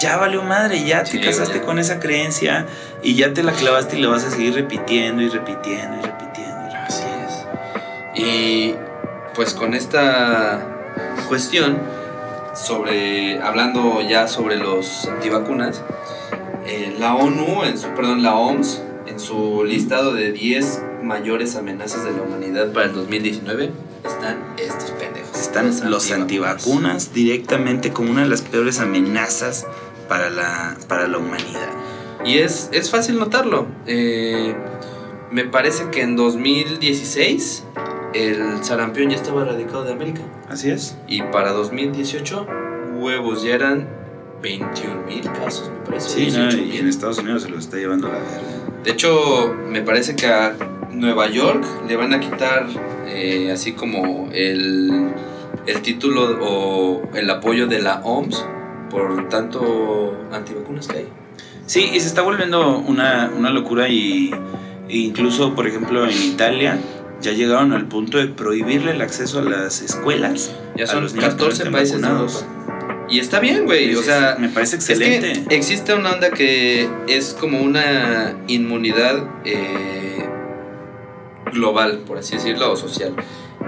ya valió madre, ya Sí, te casaste ya. con esa creencia y ya te la clavaste y la vas a seguir repitiendo y repitiendo y repitiendo. y Así es. Y pues con esta cuestión sobre hablando ya sobre los antivacunas, eh, la ONU, en su, perdón, la OMS, en su listado de 10 mayores amenazas de la humanidad para el 2019, están estos pendejos. Están los antivacunas directamente como una de las peores amenazas para la, para la humanidad. Y es, es fácil notarlo. Eh, me parece que en 2016 el sarampión ya estaba erradicado de América. Así es. Y para 2018, huevos ya eran 21 mil casos, me parece. Sí, no, 18,000. y en Estados Unidos se lo está llevando la verga. De hecho, me parece que a Nueva York le van a quitar eh, así como el, el título o el apoyo de la OMS por tanto antivacunas que hay. Sí, y se está volviendo una, una locura y E incluso, por ejemplo, en Italia ya llegaron al punto de prohibirle el acceso a las escuelas. Ya a son los niños que no 14 estén países. vacunados. Y está bien, güey. O sea, me parece Es que excelente. existe una onda que es como una inmunidad eh, global, por así decirlo, o social.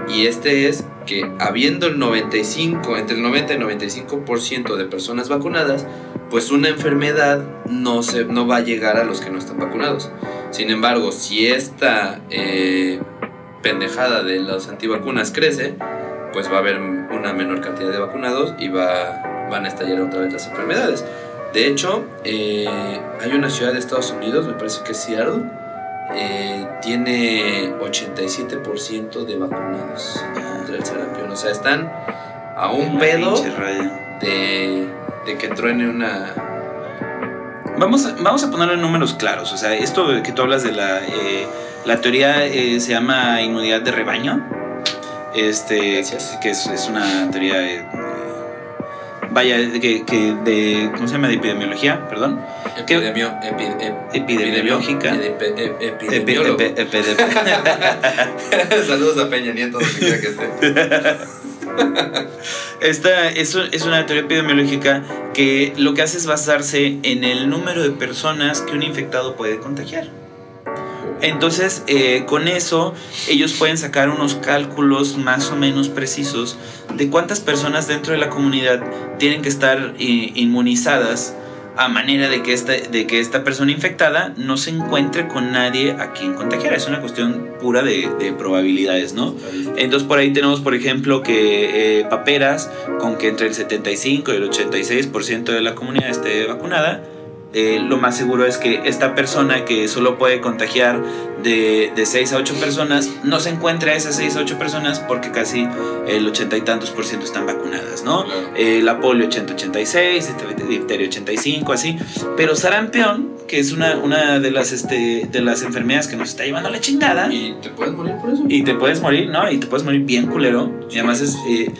Y este es que habiendo el 95, entre el 90 y el 95% de personas vacunadas, pues una enfermedad no, se, no va a llegar a los que no están vacunados. Sin embargo, si esta eh, pendejada de las antivacunas crece, pues va a haber una menor cantidad de vacunados y va, van a estallar otra vez las enfermedades. De hecho, eh, hay una ciudad de Estados Unidos, me parece que es Seattle, eh, tiene 87% de vacunados contra el sarampión. O sea, están a un pedo de, de que truene una... Vamos a, vamos a ponerlo en números claros. O sea, esto que tú hablas de la, eh, la teoría eh, se llama inmunidad de rebaño. Este, Gracias. que es, es una teoría, vaya, que, que de, ¿cómo se llama? De epidemiología, perdón. Epidemio, epi- ep- Epidemiológica. epidemiólogo. epi- epi- Saludos a Peña Nieto, donde quiera que esté. Esta es, es una teoría epidemiológica que lo que hace es basarse en el número de personas que un infectado puede contagiar. Entonces, eh, con eso, ellos pueden sacar unos cálculos más o menos precisos de cuántas personas dentro de la comunidad tienen que estar eh, inmunizadas a manera de que, esta, de que esta persona infectada no se encuentre con nadie a quien contagiar. Es una cuestión pura de, de probabilidades, ¿no? Entonces por ahí tenemos, por ejemplo, que eh, paperas con que entre el 75 y el 86% de la comunidad esté vacunada. Eh, lo más seguro es que esta persona que solo puede contagiar de, de 6 a 8 personas no se encuentre a esas 6 a 8 personas porque casi el 80 y tantos por ciento están vacunadas, ¿no? Claro. Eh, la polio 80-86, este, difteria 85, así. Pero sarampión, que es una, una de, las, este, de las enfermedades que nos está llevando a la chingada. Y te puedes morir por eso. Y te puedes morir, ¿no? Y te puedes morir bien culero. Y además es eh,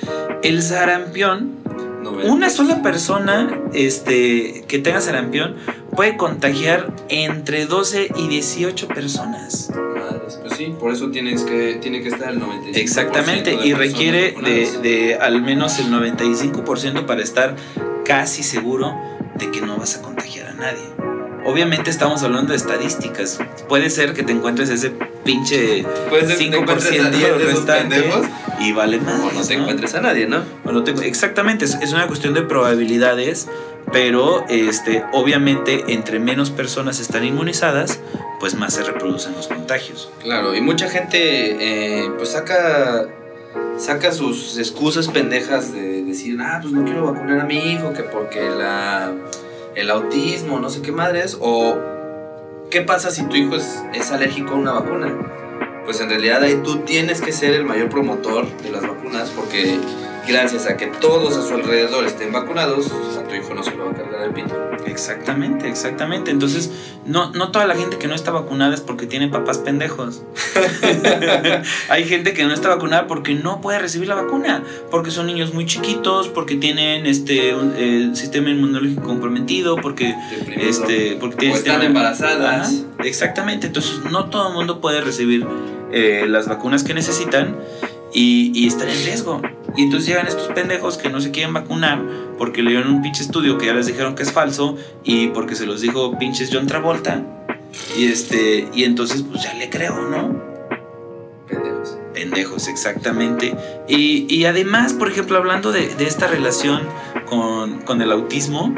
el sarampión. Una sola persona este, que tenga sarampión puede contagiar entre 12 y 18 personas. Madres, pues sí, por eso tienes que, tiene que estar el 95%. Exactamente. de Y requiere de, de al menos el 95% para estar casi seguro de que no vas a contagiar a nadie. Obviamente estamos hablando de estadísticas. Puede ser que te encuentres ese pinche Puede ser que te encuentres a 5% 10 de esos restante pendejos y vale más. o no te encuentres a nadie, ¿no? Bueno, tengo- exactamente, es, es una cuestión de probabilidades, pero este, obviamente entre menos personas están inmunizadas, pues más se reproducen los contagios. Claro, y mucha gente eh, pues saca saca sus excusas pendejas de decir, ah, pues no quiero vacunar a mi hijo, que porque la, el autismo, no sé qué madres, o qué pasa si tu hijo es, es alérgico a una vacuna. Pues en realidad ahí tú tienes que ser el mayor promotor de las vacunas porque gracias a que todos a su alrededor estén vacunados, a tu hijo no se le va a cargar el pito. Exactamente, exactamente. Entonces, no, no toda la gente que no está vacunada es porque tiene papás pendejos. Hay gente que no está vacunada porque no puede recibir la vacuna, porque son niños muy chiquitos, porque tienen este un, eh, sistema inmunológico comprometido, porque Deprimido. este porque o están sistema- embarazadas. Ajá, exactamente, entonces no todo el mundo puede recibir eh, las vacunas que necesitan y, y están en riesgo. Y entonces llegan estos pendejos que no se quieren vacunar porque leyeron un pinche estudio que ya les dijeron que es falso y porque se los dijo pinches John Travolta. Y este, y entonces pues ya le creo, ¿no? Pendejos. Pendejos, exactamente. Y, y además, por ejemplo, hablando de, de esta relación con, con el autismo,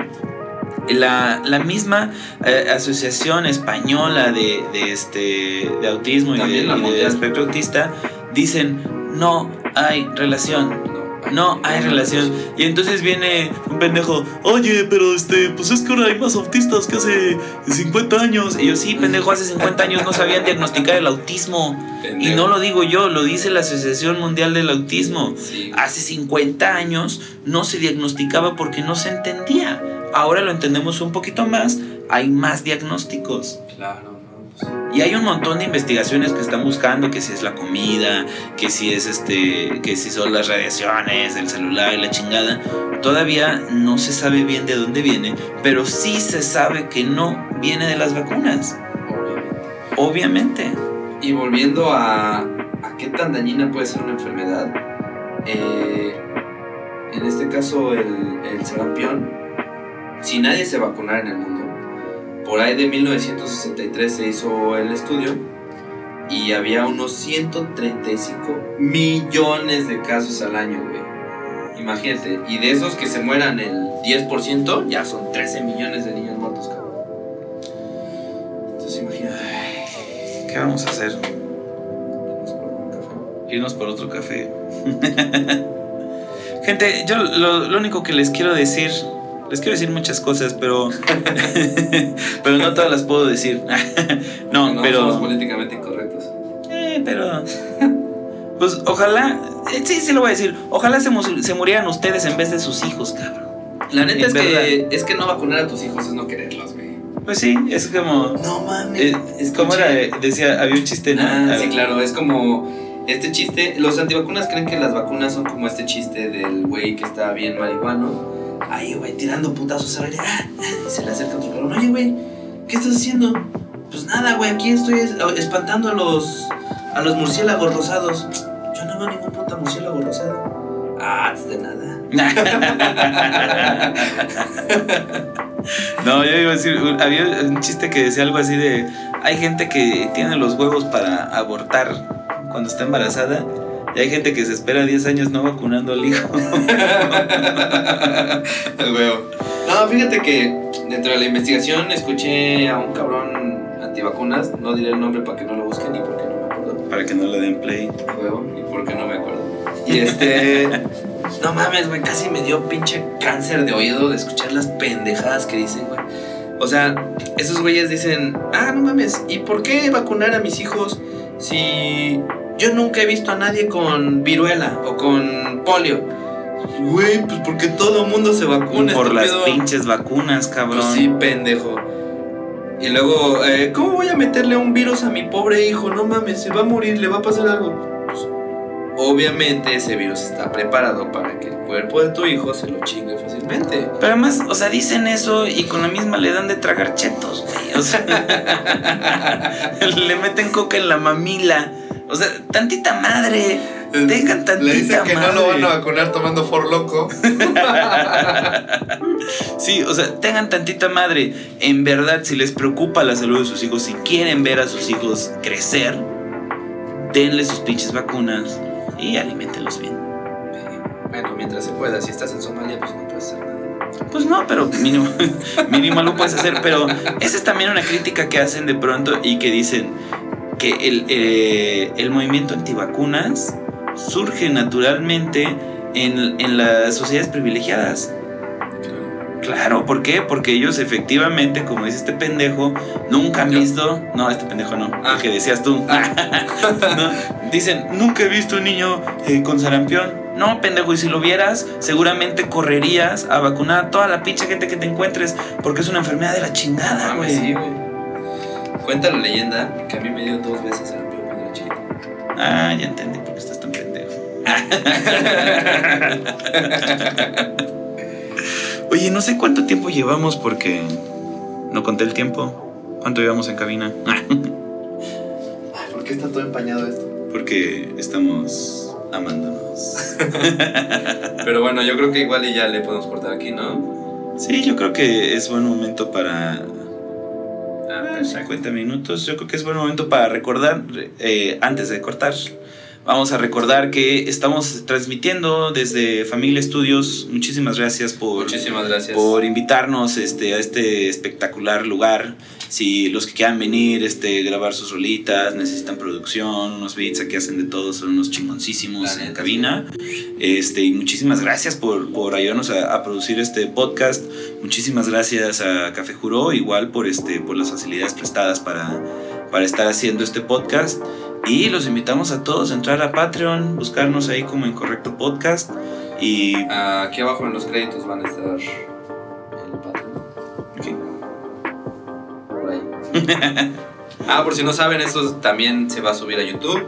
la, la misma eh, asociación española de, de este, de autismo y de, y de espectro autista dicen no hay relación. No hay relación. Y entonces viene un pendejo, oye, pero este, pues es que ahora hay más autistas que hace 50 años. Y yo, sí, pendejo, hace 50 años no sabían diagnosticar el autismo. Y no lo digo yo, lo dice la Asociación Mundial del Autismo. Sí. Hace 50 años no se diagnosticaba porque no se entendía. Ahora lo entendemos un poquito más, hay más diagnósticos. Claro, Y hay un montón de investigaciones que están buscando que si es la comida, que si es este, que si son las radiaciones, el celular y la chingada. Todavía no se sabe bien de dónde viene, pero sí se sabe que no viene de las vacunas. obviamente. Obviamente. Y volviendo a, a qué tan dañina puede ser una enfermedad, eh, en este caso el, el sarampión, si nadie se vacunara en el mundo, por ahí de 1963 se hizo el estudio y había unos 135 millones de casos al año, güey. Imagínate, y de esos que se mueran el 10%, ya son 13 millones de niños muertos, cabrón. Entonces imagínate. ¿Qué vamos a hacer? Irnos por un café. Irnos por otro café. Gente, yo lo, lo único que les quiero decir, les quiero decir muchas cosas, pero pero no todas las puedo decir. no, No pero somos políticamente incorrectos. Eh, pero. Pues ojalá. eh, Sí, sí lo voy a decir. Ojalá se, mus- se murieran ustedes en vez de sus hijos, cabrón. La neta En es que, es que no vacunar a tus hijos es no quererlos, güey. Pues sí, es como. No mames. eh, es como era, eh, decía, había un chiste, ¿no? Ah, Ah, sí, claro, es como este chiste. Los antivacunas creen que las vacunas son como este chiste del güey que está bien marihuano. Ay, güey, tirando putazos al aire. Ah, ah, se le acerca otro cabrón. Oye, güey, ¿qué estás haciendo? Pues nada, güey, aquí estoy es- espantando a los, a los murciélagos rosados. Yo no veo ningún puta murciélago rosado. Ah, de nada. No, yo iba a decir, había un chiste que decía algo así de, hay gente que tiene los huevos para abortar cuando está embarazada y hay gente que se espera 10 años no vacunando al hijo. El huevo. No, fíjate que dentro de la investigación escuché a un cabrón antivacunas, no diré el nombre para que no lo busquen ni porque no me acuerdo. Para que no le den play. Huevo, y porque no me acuerdo. Y este. no mames, güey, casi me dio pinche cáncer de oído de escuchar las pendejadas que dicen, güey. O sea, esos güeyes dicen, ah, no mames, ¿y por qué vacunar a mis hijos si yo nunca he visto a nadie con viruela o con polio? Güey, pues porque todo el mundo se vacuna. Por las pinches vacunas, cabrón. Pues sí, pendejo. Y luego, eh, ¿cómo voy a meterle un virus a mi pobre hijo? No mames, se va a morir, le va a pasar algo. Pues, obviamente ese virus está preparado para que el cuerpo de tu hijo se lo chingue fácilmente. Pero además, o sea, dicen eso y con la misma le dan de tragar chetos, güey. O sea, le meten coca en la mamila. O sea, tantita madre. Tengan tantita Le dicen que no lo madre. van a vacunar tomando For Loco. Sí, o sea, tengan tantita madre. En verdad, si les preocupa la salud de sus hijos, si quieren ver a sus hijos crecer, denle sus pinches vacunas y alimentenlos bien. Bueno, mientras se pueda, si estás en Somalia, pues no puedes hacer nada. Pues no, pero mínimo, mínimo lo puedes hacer. Pero esa es también una crítica que hacen de pronto y que dicen que el, eh, el movimiento antivacunas surge naturalmente en, en las sociedades privilegiadas. Claro, ¿por qué? Porque ellos efectivamente, como dice este pendejo, nunca han visto. No, este pendejo no, Ah. el que decías tú. No, Dicen, nunca he visto un niño eh, con sarampión. No, pendejo, y si lo vieras, seguramente correrías a vacunar a toda la pinche gente que te encuentres, porque es una enfermedad de la chingada, güey. sí, güey. Cuenta la leyenda que a mí me dio dos veces sarampión cuando era chiquito. Ah, ya entendí por qué estás tan pendejo. Oye, no sé cuánto tiempo llevamos porque no conté el tiempo. ¿Cuánto llevamos en cabina? Ay, ¿por qué está todo empañado esto? porque estamos amándonos. Pero bueno, yo creo que igual y ya le podemos cortar aquí, ¿no? Sí, yo creo que es buen momento para Ah, 50 minutos. Yo creo que es buen momento para recordar, eh, antes de cortar, vamos a recordar que estamos transmitiendo desde Familia Estudios. Muchísimas gracias por, Muchísimas gracias. por invitarnos este, a este espectacular lugar. Si los que quieran venir, este, grabar sus rolitas, necesitan producción, unos beats aquí hacen de todo, son unos chingoncísimos La en cabina. Este, y muchísimas gracias por, por ayudarnos a, a producir este podcast. Muchísimas gracias a Café Juró, igual por, este, por las facilidades prestadas para, para estar haciendo este podcast. Y los invitamos a todos a entrar a Patreon, buscarnos ahí como Incorrecto Podcast. Y aquí abajo en los créditos van a estar el Patreon. ah, por si no saben, esto también se va a subir a YouTube.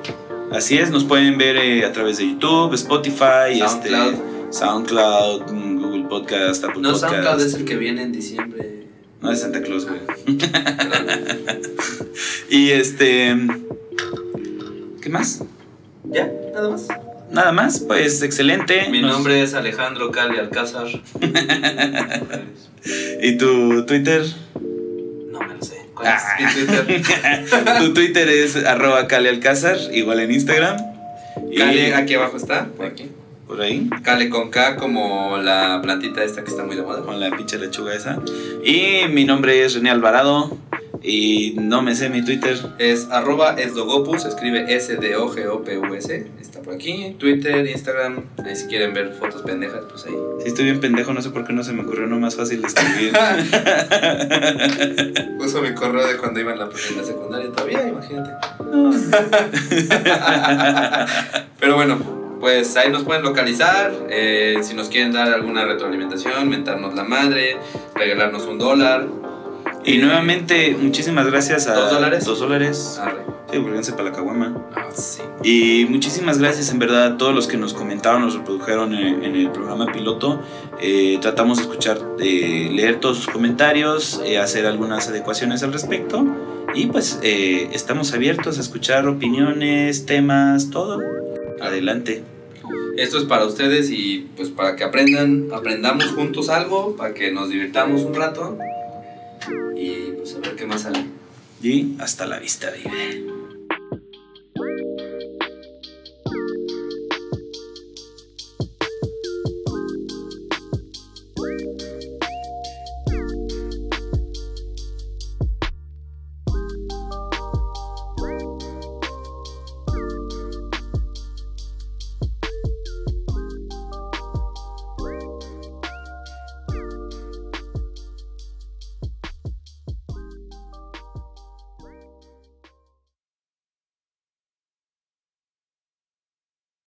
así es, nos pueden ver eh, a través de YouTube, Spotify, SoundCloud. Este, SoundCloud, mm, Google Podcast, Apple No, Podcast. SoundCloud es el que viene en diciembre. No, de Santa Claus, güey. y este. ¿Qué más? ¿Ya? ¿Nada más? Nada más, pues excelente. Mi Nos- nombre es Alejandro Cali Alcázar. ¿Y tu Twitter? No me lo sé. ¿Cuál es Ah. mi Twitter? tu Twitter es arroba Alcázar, igual en Instagram. Y aquí abajo está. Por aquí. por ahí, Cale con K como la plantita esta que está muy de moda. con la pinche lechuga esa. Y mi nombre es René Alvarado. Y no me sé mi Twitter. Es arroba esdogopus, escribe S-D-O-G-O-P-U-S. Está por aquí. Twitter, Instagram. Ahí si quieren ver fotos pendejas, pues ahí. Si estoy bien pendejo, no sé por qué no se me ocurrió no más fácil de escribir. Uso mi correo de cuando iba en la, en la secundaria todavía, imagínate. Pero bueno, pues ahí nos pueden localizar. eh, si nos quieren dar alguna retroalimentación, mentarnos la madre, regalarnos un dólar. Y nuevamente, muchísimas gracias a. ¿Dos dólares? Dos dólares. Arre. Sí, porque para la caguama. Ah, sí. Y muchísimas gracias en verdad a todos los que nos comentaron, nos reprodujeron en, en el programa piloto. Eh, tratamos de escuchar, de leer todos sus comentarios, eh, hacer algunas adecuaciones al respecto. Y pues eh, estamos abiertos a escuchar opiniones, temas, todo. Adelante. Esto es para ustedes y pues para que aprendan, aprendamos juntos algo, para que nos divirtamos un rato y pues a ver qué más sale. Y hasta la vista, baby.